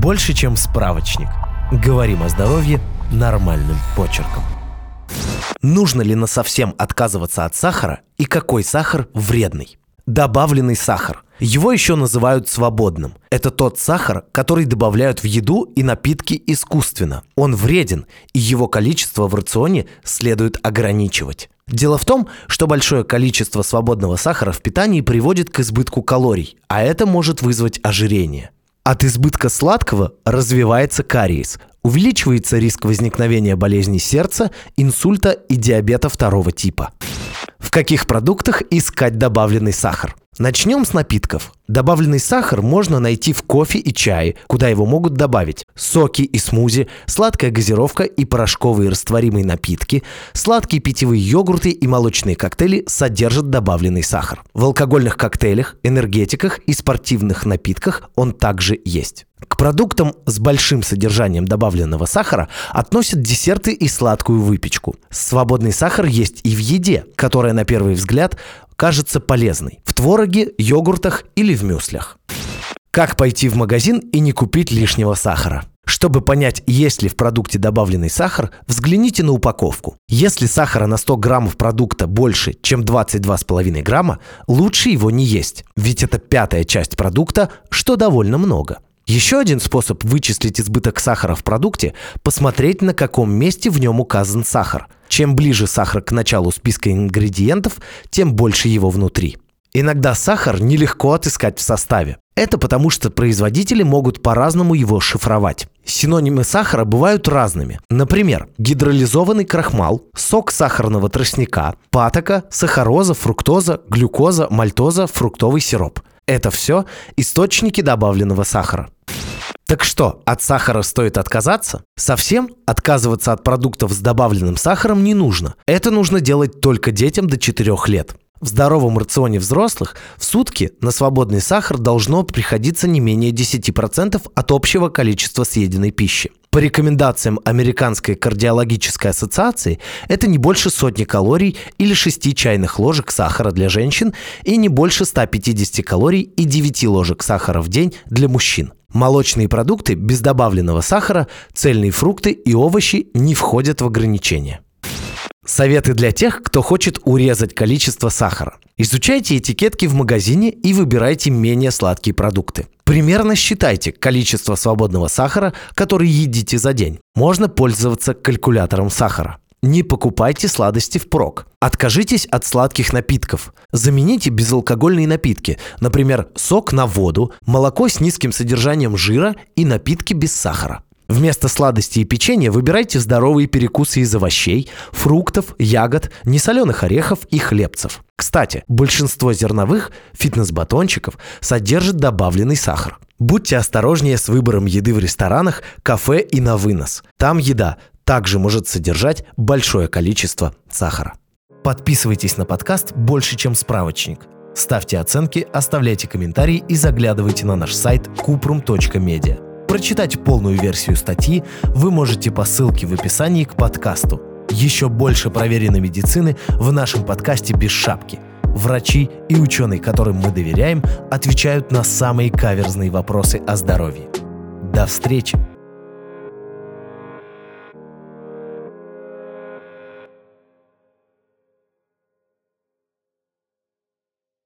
Больше, чем справочник. Говорим о здоровье нормальным почерком. Нужно ли насовсем отказываться от сахара и какой сахар вредный? Добавленный сахар. Его еще называют свободным. Это тот сахар, который добавляют в еду и напитки искусственно. Он вреден, и его количество в рационе следует ограничивать. Дело в том, что большое количество свободного сахара в питании приводит к избытку калорий, а это может вызвать ожирение. От избытка сладкого развивается кариес, увеличивается риск возникновения болезней сердца, инсульта и диабета второго типа. В каких продуктах искать добавленный сахар? Начнем с напитков. Добавленный сахар можно найти в кофе и чае, куда его могут добавить соки и смузи, сладкая газировка и порошковые растворимые напитки, сладкие питьевые йогурты и молочные коктейли содержат добавленный сахар. В алкогольных коктейлях, энергетиках и спортивных напитках он также есть. К продуктам с большим содержанием добавленного сахара относят десерты и сладкую выпечку. Свободный сахар есть и в еде, которая на первый взгляд кажется полезной в твороге, йогуртах или в мюслях. Как пойти в магазин и не купить лишнего сахара? Чтобы понять, есть ли в продукте добавленный сахар, взгляните на упаковку. Если сахара на 100 граммов продукта больше, чем 22,5 грамма, лучше его не есть, ведь это пятая часть продукта, что довольно много. Еще один способ вычислить избыток сахара в продукте – посмотреть, на каком месте в нем указан сахар. Чем ближе сахар к началу списка ингредиентов, тем больше его внутри. Иногда сахар нелегко отыскать в составе. Это потому, что производители могут по-разному его шифровать. Синонимы сахара бывают разными. Например, гидролизованный крахмал, сок сахарного тростника, патока, сахароза, фруктоза, глюкоза, мальтоза, фруктовый сироп. Это все источники добавленного сахара. Так что, от сахара стоит отказаться? Совсем отказываться от продуктов с добавленным сахаром не нужно. Это нужно делать только детям до 4 лет. В здоровом рационе взрослых в сутки на свободный сахар должно приходиться не менее 10% от общего количества съеденной пищи. По рекомендациям Американской кардиологической ассоциации, это не больше сотни калорий или 6 чайных ложек сахара для женщин и не больше 150 калорий и 9 ложек сахара в день для мужчин. Молочные продукты без добавленного сахара, цельные фрукты и овощи не входят в ограничения. Советы для тех, кто хочет урезать количество сахара. Изучайте этикетки в магазине и выбирайте менее сладкие продукты. Примерно считайте количество свободного сахара, который едите за день. Можно пользоваться калькулятором сахара. Не покупайте сладости впрок. Откажитесь от сладких напитков. Замените безалкогольные напитки, например, сок на воду, молоко с низким содержанием жира и напитки без сахара. Вместо сладостей и печенья выбирайте здоровые перекусы из овощей, фруктов, ягод, несоленых орехов и хлебцев. Кстати, большинство зерновых фитнес-батончиков содержит добавленный сахар. Будьте осторожнее с выбором еды в ресторанах, кафе и на вынос. Там еда также может содержать большое количество сахара. Подписывайтесь на подкаст «Больше, чем справочник». Ставьте оценки, оставляйте комментарии и заглядывайте на наш сайт kuprum.media. Прочитать полную версию статьи вы можете по ссылке в описании к подкасту. Еще больше проверенной медицины в нашем подкасте «Без шапки». Врачи и ученые, которым мы доверяем, отвечают на самые каверзные вопросы о здоровье. До встречи!